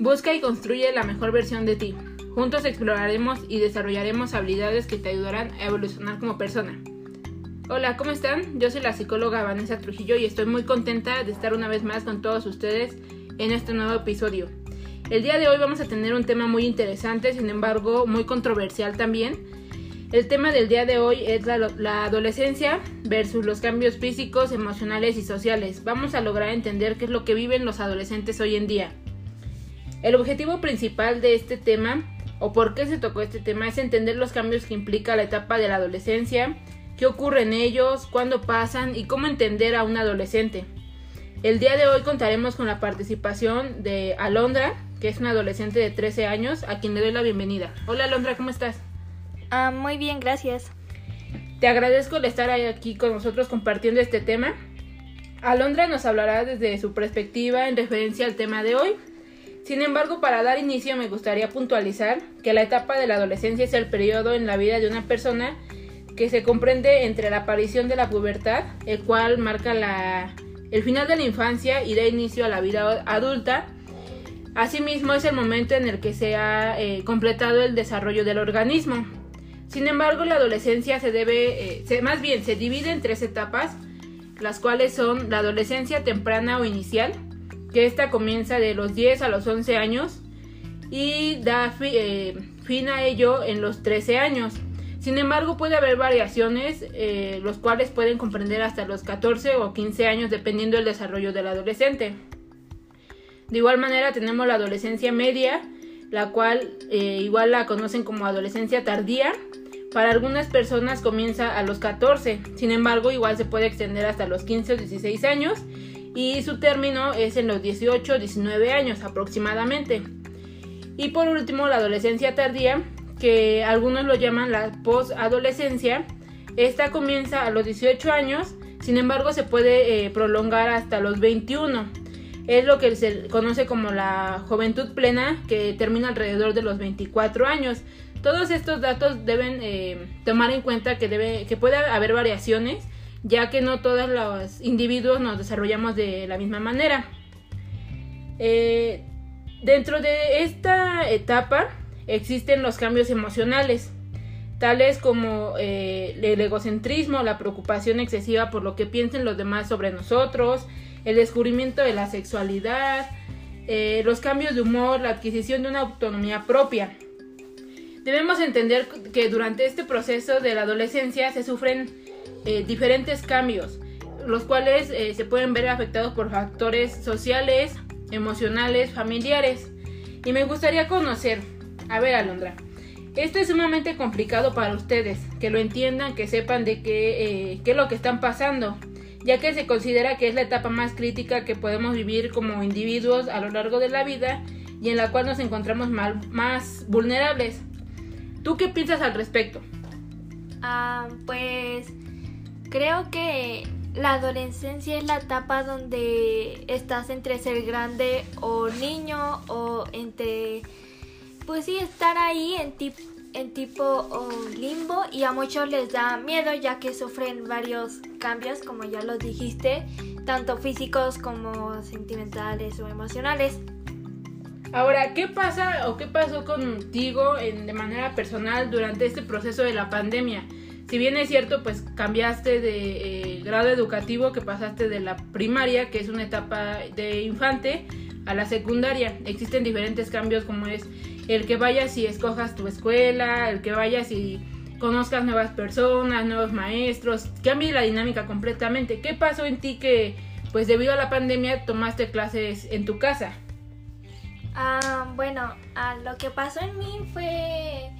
Busca y construye la mejor versión de ti. Juntos exploraremos y desarrollaremos habilidades que te ayudarán a evolucionar como persona. Hola, ¿cómo están? Yo soy la psicóloga Vanessa Trujillo y estoy muy contenta de estar una vez más con todos ustedes en este nuevo episodio. El día de hoy vamos a tener un tema muy interesante, sin embargo muy controversial también. El tema del día de hoy es la, adolescencia versus los cambios físicos, emocionales y sociales. Vamos a lograr entender qué es lo que viven los adolescentes hoy en día. El objetivo principal de este tema, o por qué se tocó este tema, es entender los cambios que implica la etapa de la adolescencia, qué ocurre en ellos, cuándo pasan y cómo entender a un adolescente. El día de hoy contaremos con la participación de Alondra, que es una adolescente de 13 años, a quien le doy la bienvenida. Hola Alondra, ¿cómo estás? Ah, muy bien, gracias. Te agradezco el estar aquí con nosotros compartiendo este tema. Alondra nos hablará desde su perspectiva en referencia al tema de hoy sin embargo, para dar inicio me gustaría puntualizar que la etapa de la adolescencia es el periodo en la vida de una persona que se comprende entre la aparición de la pubertad, el cual marca la, el final de la infancia y da inicio a la vida adulta. Asimismo, es el momento en el que se ha eh, completado el desarrollo del organismo. Sin embargo, la adolescencia se debe, eh, más bien, se divide en tres etapas, las cuales son la adolescencia temprana o inicial, que esta comienza de los 10 a los 11 años y da eh, fin a ello en los 13 años. Sin embargo, puede haber variaciones, eh, los cuales pueden comprender hasta los 14 o 15 años dependiendo del desarrollo del adolescente. De igual manera tenemos la adolescencia media, la cual eh, igual la conocen como adolescencia tardía. Para algunas personas comienza a los 14, sin embargo igual se puede extender hasta los 15 o 16 años y su término es en los 18 19 años aproximadamente. Y por último, la adolescencia tardía, que algunos lo llaman la posadolescencia. Esta comienza a los 18 años, sin embargo se puede eh, prolongar hasta los 21. Es lo que se conoce como la juventud plena, que termina alrededor de los 24 años. Todos estos datos deben eh, tomar en cuenta que, debe, que puede haber variaciones ya que no todos los individuos nos desarrollamos de la misma manera. Eh, dentro de esta etapa existen los cambios emocionales, tales como eh, el egocentrismo, la preocupación excesiva por lo que piensen los demás sobre nosotros, el descubrimiento de la sexualidad, eh, los cambios de humor, la adquisición de una autonomía propia. Debemos entender que durante este proceso de la adolescencia se sufren eh, diferentes cambios, los cuales eh, se pueden ver afectados por factores sociales, emocionales, familiares. Y me gustaría conocer, a ver Alondra, esto es sumamente complicado para ustedes, que lo entiendan, que sepan de qué, eh, qué es lo que están pasando, ya que se considera que es la etapa más crítica que podemos vivir como individuos a lo largo de la vida y en la cual nos encontramos más vulnerables. ¿Tú qué piensas al respecto? Ah, pues Creo que la adolescencia es la etapa donde estás entre ser grande o niño o entre, pues sí, estar ahí en, en tipo limbo y a muchos les da miedo ya que sufren varios cambios, como ya lo dijiste, tanto físicos como sentimentales o emocionales. Ahora, ¿qué pasa o qué pasó contigo en, de manera personal durante este proceso de la pandemia? Si bien es cierto, pues cambiaste de eh, grado educativo, que pasaste de la primaria, que es una etapa de infante, a la secundaria. Existen diferentes cambios como es el que vayas y escojas tu escuela, el que vayas y conozcas nuevas personas, nuevos maestros, cambie la dinámica completamente. ¿Qué pasó en ti que, pues debido a la pandemia, tomaste clases en tu casa? Ah, bueno, ah, lo que pasó en mí fue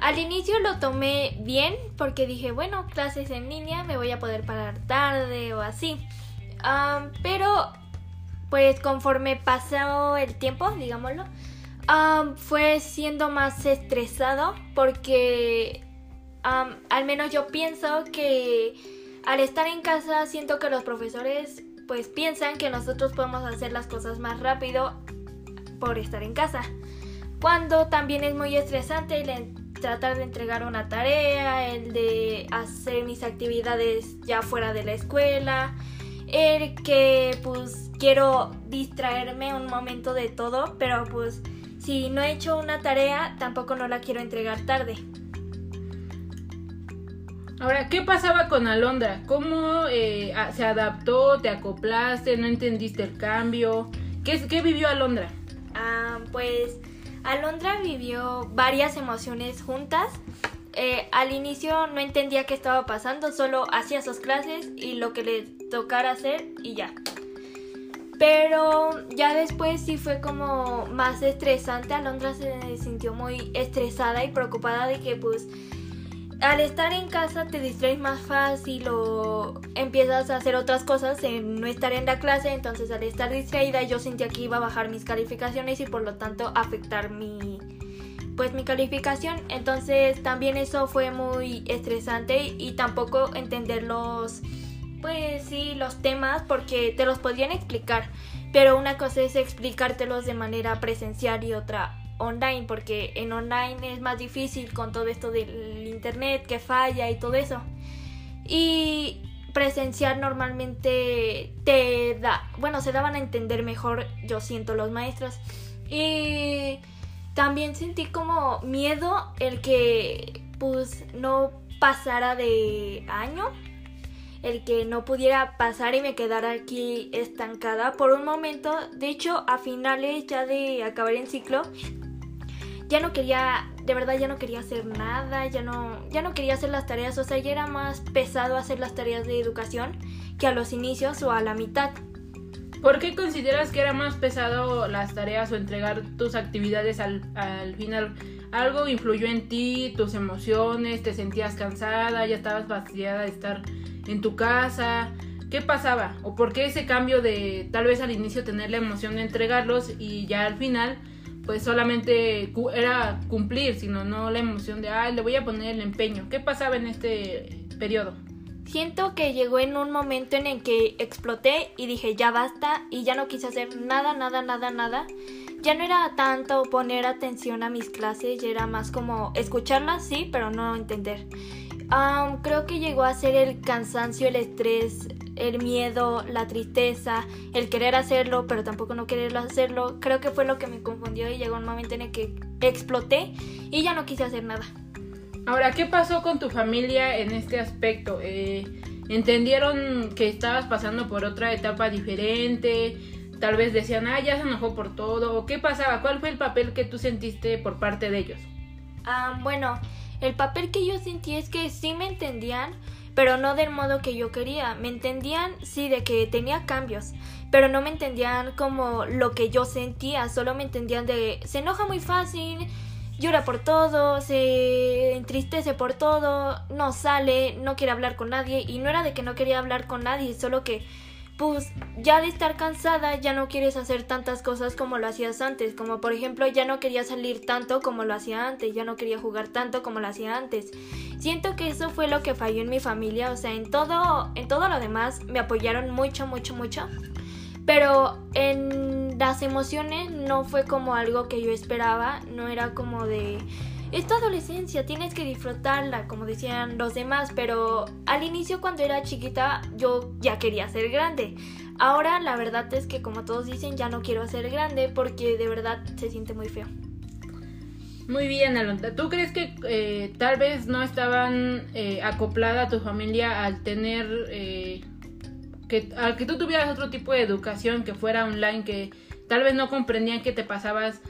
al inicio lo tomé bien porque dije, bueno, clases en línea, me voy a poder parar tarde o así. pero pues conforme pasó el tiempo, digámoslo, fue siendo más estresado porque al menos yo pienso que al estar en casa siento que los profesores pues piensan que nosotros podemos hacer las cosas más rápido por estar en casa. Cuando también es muy estresante tratar de entregar una tarea, el de hacer mis actividades ya fuera de la escuela, el que pues quiero distraerme un momento de todo, pero pues si no he hecho una tarea tampoco no la quiero entregar tarde. Ahora, ¿qué pasaba con Alondra? ¿Cómo eh, se adaptó? ¿Te acoplaste? ¿No entendiste el cambio? ¿Qué, qué vivió Alondra? Ah, pues Alondra vivió varias emociones juntas. Eh, al inicio no entendía qué estaba pasando, solo hacía sus clases y lo que le tocara hacer y ya. Pero ya después sí fue como más estresante. Alondra se sintió muy estresada y preocupada de que pues al estar en casa te distraes más fácil o empiezas a hacer otras cosas en no estar en la clase, entonces al estar distraída yo sentía que iba a bajar mis calificaciones y por lo tanto afectar mi pues mi calificación, entonces también eso fue muy estresante y tampoco entender los pues sí, los temas porque te los podían explicar, pero una cosa es explicártelos de manera presencial y otra online, porque en online es más difícil con todo esto del internet que falla y todo eso. Y presencial normalmente te da, bueno, se daban a entender mejor, yo siento, los maestros. Y también sentí como miedo el que pues no pasara de año, el que no pudiera pasar y me quedara aquí estancada por un momento. De hecho, a finales ya de acabar el ciclo, ya no quería, de verdad ya no quería hacer nada, ya no, ya no quería hacer las tareas, o sea, ya era más pesado hacer las tareas de educación que a los inicios o a la mitad. ¿Por qué consideras que era más pesado las tareas o entregar tus actividades al, al final? ¿Algo influyó en ti, tus emociones, te sentías cansada, ya estabas vaciada de estar en tu casa? ¿Qué pasaba? ¿O por qué ese cambio de tal vez al inicio tener la emoción de entregarlos y ya al final pues solamente era cumplir, sino no la emoción de, ay, le voy a poner el empeño. ¿Qué pasaba en este periodo? Siento que llegó en un momento en el que exploté y dije, ya basta, y ya no quise hacer nada, nada, nada, nada. Ya no era tanto poner atención a mis clases, ya era más como escucharlas, sí, pero no entender. creo que llegó a ser el cansancio, el estrés, el miedo, la tristeza, el querer hacerlo, pero tampoco no querer hacerlo, creo que fue lo que me confundió y llegó un momento en el que exploté y ya no quise hacer nada. Ahora, ¿qué pasó con tu familia en este aspecto? Eh, ¿Entendieron que estabas pasando por otra etapa diferente? Tal vez decían, ah, ya se enojó por todo. ¿O qué pasaba? ¿Cuál fue el papel que tú sentiste por parte de ellos? Ah, bueno, el papel que yo sentí es que sí me entendían, pero no del modo que yo quería. Me entendían, sí, de que tenía cambios, pero no me entendían como lo que yo sentía, solo me entendían de se enoja muy fácil, llora por todo, se entristece por todo, no sale, no quiere hablar con nadie y no era de que no quería hablar con nadie, solo que pues ya de estar cansada ya no quieres hacer tantas cosas como lo hacías antes, como por ejemplo ya no quería salir tanto como lo hacía antes, ya no quería jugar tanto como lo hacía antes. Siento que eso fue lo que falló en mi familia, o sea, en todo en todo lo demás me apoyaron mucho, mucho, mucho. Pero en las emociones no fue como algo que yo esperaba, no era como de esta adolescencia, tienes que disfrutarla, como decían los demás, pero al inicio cuando era chiquita yo ya quería ser grande. Ahora la verdad es que como todos dicen ya no quiero ser grande porque de verdad se siente muy feo. Muy bien, Alonda. ¿Tú crees que eh, tal vez no estaban eh, acoplada a tu familia al tener eh, que al que tú tuvieras otro tipo de educación que fuera online, que tal vez no comprendían que te pasabas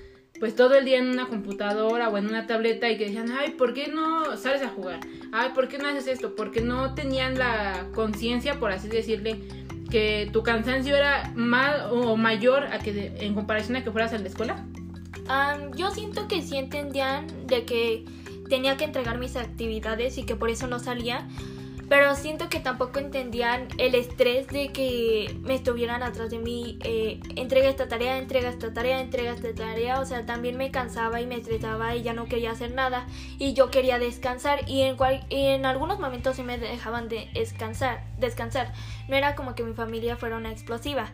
pues todo el día en una computadora o en una tableta y que decían, ay, ¿por qué no sales a jugar? Ay, ¿por qué no haces esto? Porque no tenían la conciencia, por así decirle, que tu cansancio era más o mayor a que en comparación a que fueras a la escuela. yo siento que sí entendían de que tenía que entregar mis actividades y que por eso no salía, pero siento que tampoco entendían el estrés de que me estuvieran atrás de mí, eh, entrega esta tarea, entrega esta tarea, entrega esta tarea, o sea, también me cansaba y me estresaba y ya no quería hacer nada y yo quería descansar. Y en, cual, en algunos momentos sí me dejaban de descansar, descansar, no era como que mi familia fuera una explosiva,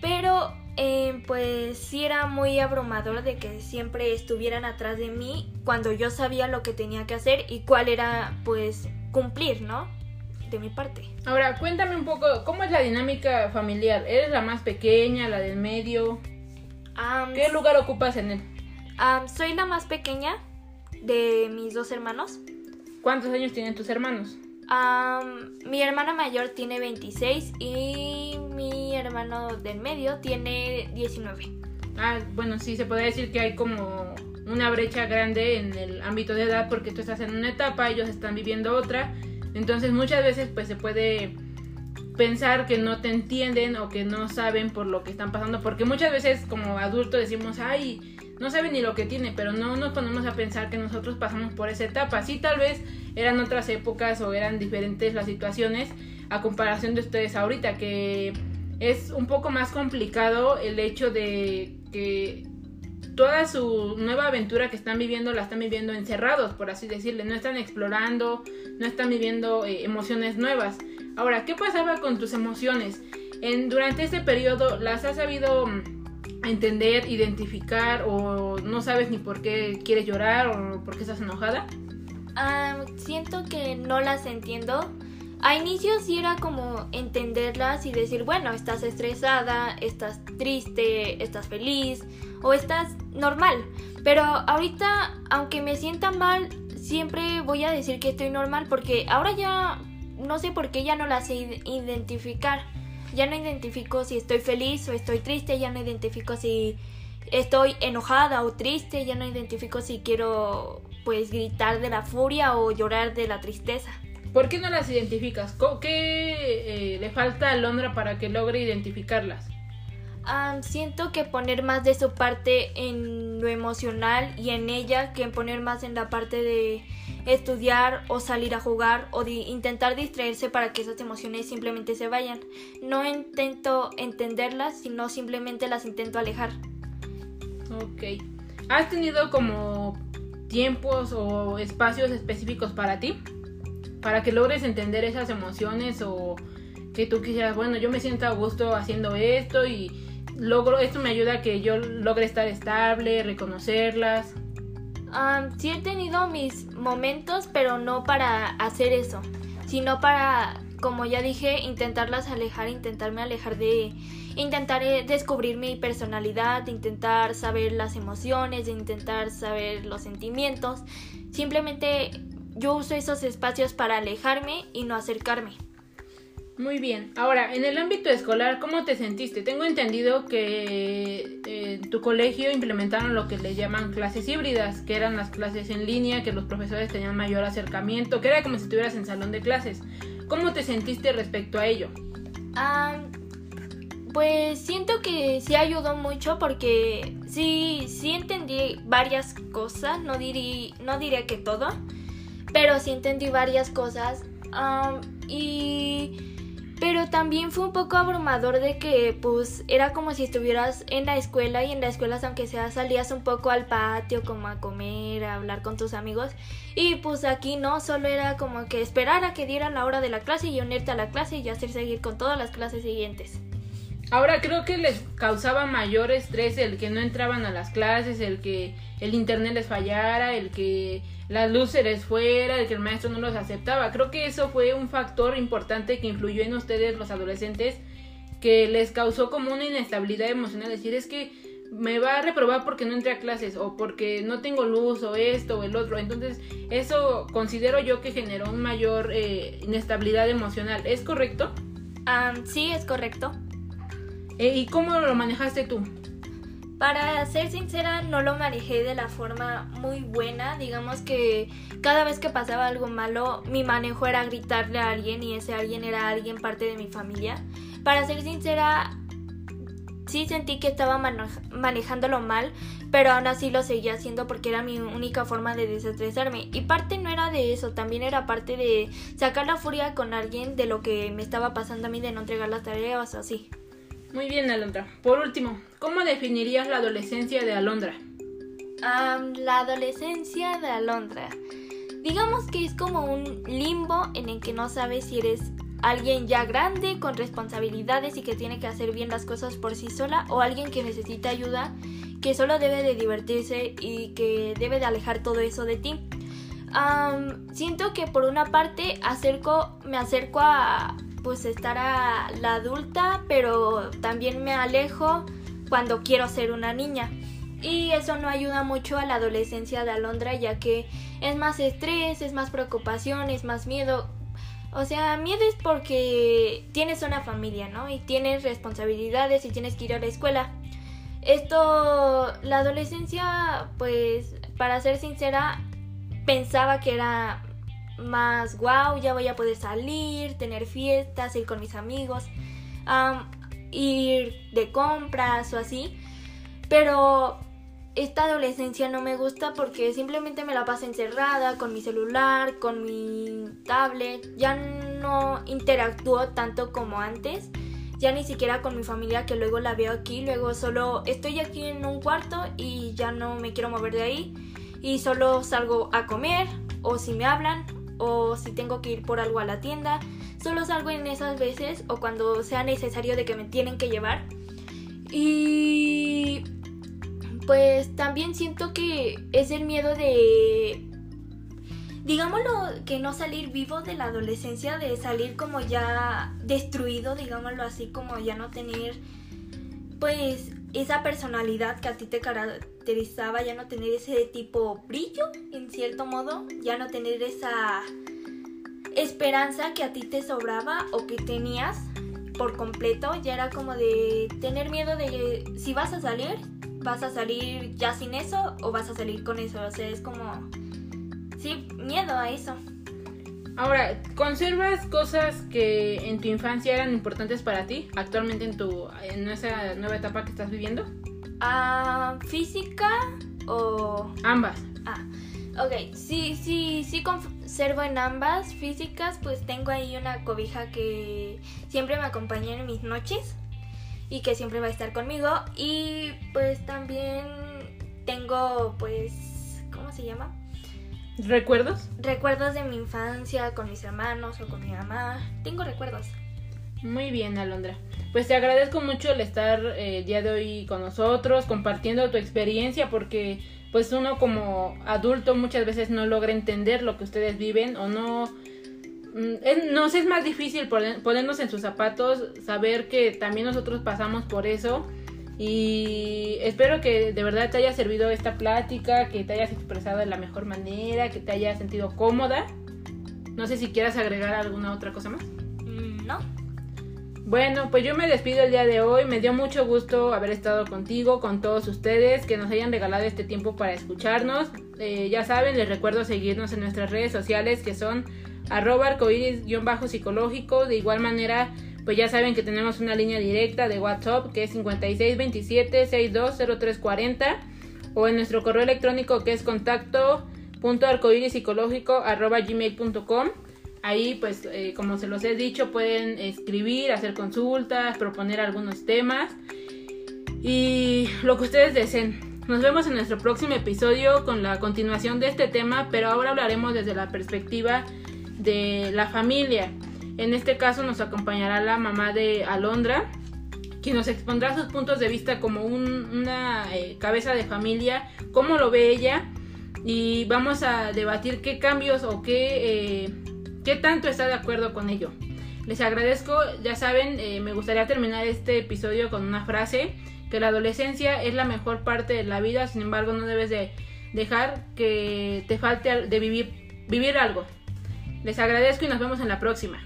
pero eh, pues sí era muy abrumador de que siempre estuvieran atrás de mí cuando yo sabía lo que tenía que hacer y cuál era pues cumplir, ¿no? De mi parte. Ahora, cuéntame un poco, ¿cómo es la dinámica familiar? ¿Eres la más pequeña, la del medio? Am, ¿Qué lugar ocupas en él? soy la más pequeña de mis dos hermanos. ¿Cuántos años tienen tus hermanos? Mi hermana mayor tiene 26 y mi hermano del medio tiene 19. Ah, bueno, sí, se podría decir que hay como una brecha grande en el ámbito de edad porque tú estás en una etapa, ellos están viviendo otra. Entonces muchas veces pues se puede pensar que no te entienden o que no saben por lo que están pasando. Porque muchas veces como adultos decimos, ay, no saben ni lo que tiene, pero no nos ponemos a pensar que nosotros pasamos por esa etapa. Sí, tal vez eran otras épocas o eran diferentes las situaciones a comparación de ustedes ahorita, que es un poco más complicado el hecho de que toda su nueva aventura que están viviendo la están viviendo encerrados, por así decirle, no están explorando, no están viviendo eh, emociones nuevas. Ahora, ¿qué pasaba con tus emociones? En, durante este periodo, ¿las has sabido mm, entender, identificar o no sabes ni por qué quieres llorar o por qué estás enojada? Siento que no las entiendo. A inicio sí era como entenderlas y decir, bueno, estás estresada, estás triste, estás feliz o estás normal. Pero ahorita, aunque me sienta mal, siempre voy a decir que estoy normal porque ahora ya no sé por qué ya no las sé id- identificar. Ya no identifico si estoy feliz o estoy triste, ya no identifico si estoy enojada o triste, ya no identifico si quiero pues gritar de la furia o llorar de la tristeza. ¿Por qué no las identificas? ¿Qué eh, le falta a Londra para que logre identificarlas? Am, siento que poner más de su parte en lo emocional y en ella que en poner más en la parte de estudiar o salir a jugar o de intentar distraerse para que esas emociones simplemente se vayan. No intento entenderlas, sino simplemente las intento alejar. Ok. ¿Has tenido como tiempos o espacios específicos para ti? Para que logres entender esas emociones o que tú quisieras, bueno, yo me siento a gusto haciendo esto y logro, esto me ayuda a que yo logre estar estable, reconocerlas. Am, sí he tenido mis momentos, pero no para hacer eso, sino para, como ya dije, intentarlas alejar, intentarme alejar de, intentar eh, descubrir mi personalidad, intentar saber las emociones, intentar saber los sentimientos. Simplemente yo uso esos espacios para alejarme y no acercarme. Muy bien. Ahora, en el ámbito escolar, ¿cómo te sentiste? Tengo entendido que eh, en tu colegio implementaron lo que le llaman clases híbridas, que eran las clases en línea, que los profesores tenían mayor acercamiento, que era como si estuvieras en salón de clases. ¿Cómo te sentiste respecto a ello? Pues siento que sí ayudó mucho porque sí, sí entendí varias cosas, no, dirí, no diré que todo, pero sí entendí varias cosas. am, y pero también fue un poco abrumador de que pues era como si estuvieras en la escuela y en la escuela aunque sea salías un poco al patio como a comer, a hablar con tus amigos y pues aquí no, solo era como que esperar a que dieran la hora de la clase y unirte a la clase y hacer seguir con todas las clases siguientes. Ahora creo que les causaba mayor estrés el que no entraban a las clases, el que el internet les fallara, el que la luz se les fuera, el que el maestro no los aceptaba. Creo que eso fue un factor importante que influyó en ustedes los adolescentes que les causó como una inestabilidad emocional, decir es que me va a reprobar porque no entré a clases o porque no tengo luz o esto o el otro. Entonces eso considero yo que generó un mayor eh, inestabilidad emocional. ¿Es correcto? Am, sí, es correcto. Eh, ¿Y cómo lo manejaste tú? Para ser sincera, no lo manejé de la forma muy buena. Digamos que cada vez que pasaba algo malo, mi manejo era gritarle a alguien y ese alguien era alguien parte de mi familia. Para ser sincera, sí sentí que estaba manejándolo mal, pero aún así lo seguía haciendo porque era mi única forma de desestresarme. Y parte no era de eso, también era parte de sacar la furia con alguien de lo que me estaba pasando a mí de no entregar las tareas o así. Muy bien, Alondra. Por último, ¿cómo definirías la adolescencia de Alondra? Am, la adolescencia de Alondra. Digamos que es como un limbo en el que no sabes si eres alguien ya grande, con responsabilidades y que tiene que hacer bien las cosas por sí sola, o alguien que necesita ayuda, que solo debe de divertirse y que debe de alejar todo eso de ti. siento que por una parte acerco, me acerco a pues estar a la adulta, pero también me alejo cuando quiero ser una niña. Y eso no ayuda mucho a la adolescencia de Alondra, ya que es más estrés, es más preocupación, es más miedo. O sea, miedo es porque tienes una familia, ¿no? Y tienes responsabilidades y tienes que ir a la escuela. Esto, la adolescencia, pues, para ser sincera, pensaba que era más wow, ya voy a poder salir, tener fiestas, ir con mis amigos, ir de compras o así. Pero esta adolescencia no me gusta porque simplemente me la paso encerrada con mi celular, con mi tablet, ya no interactúo tanto como antes, ya ni siquiera con mi familia que luego la veo aquí, luego solo estoy aquí en un cuarto y ya no me quiero mover de ahí. Y solo salgo a comer o si me hablan o si tengo que ir por algo a la tienda, solo salgo en esas veces o cuando sea necesario de que me tienen que llevar. Y pues también siento que es el miedo de, digámoslo, que no salir vivo de la adolescencia, de salir como ya destruido, digámoslo así, como ya no tener, pues, esa personalidad que a ti te caracterizaba, ya no tener ese tipo brillo, en cierto modo, ya no tener esa esperanza que a ti te sobraba o que tenías por completo, ya era como de tener miedo de si vas a salir, vas a salir ya sin eso o vas a salir con eso. O sea, es como, sí, miedo a eso. Ahora, ¿conservas cosas que en tu infancia eran importantes para ti actualmente en tu en esa nueva etapa que estás viviendo? Ah, física o ambas. Ah, ok, sí, sí, sí conservo en ambas físicas, pues tengo ahí una cobija que siempre me acompaña en mis noches y que siempre va a estar conmigo. Y pues también tengo pues, ¿cómo se llama? ¿Recuerdos? Recuerdos de mi infancia con mis hermanos o con mi mamá. Tengo recuerdos. Muy bien, Alondra. Pues te agradezco mucho el estar eh, el día de hoy con nosotros, compartiendo tu experiencia, porque pues uno como adulto muchas veces no logra entender lo que ustedes viven o no Mm, nos es más difícil ponernos en sus zapatos, saber que también nosotros pasamos por eso. Y espero que de verdad te haya servido esta plática, que te hayas expresado de la mejor manera, que te hayas sentido cómoda. No sé si quieras agregar alguna otra cosa más. No. Bueno, pues yo me despido el día de hoy. Me dio mucho gusto haber estado contigo, con todos ustedes, que nos hayan regalado este tiempo para escucharnos. Eh, ya saben, les recuerdo seguirnos en nuestras redes sociales que son arroba arcoiris-psicológico. De igual manera, pues ya saben que tenemos una línea directa de WhatsApp que es 5627 620340 o en nuestro correo electrónico que es contacto arroba gmail.com ahí pues eh, como se los he dicho pueden escribir hacer consultas proponer algunos temas. Y lo que ustedes deseen. Nos vemos en nuestro próximo episodio con la continuación de este tema pero ahora hablaremos desde la perspectiva de la familia. En este caso nos acompañará la mamá de Alondra, quien nos expondrá sus puntos de vista como una eh, cabeza de familia, cómo lo ve ella. Y vamos a debatir qué cambios o qué, eh, qué tanto está de acuerdo con ello. Les agradezco, ya saben, eh, me gustaría terminar este episodio con una frase, que la adolescencia es la mejor parte de la vida, sin embargo no debes de dejar que te falte de vivir, vivir algo. Les agradezco y nos vemos en la próxima.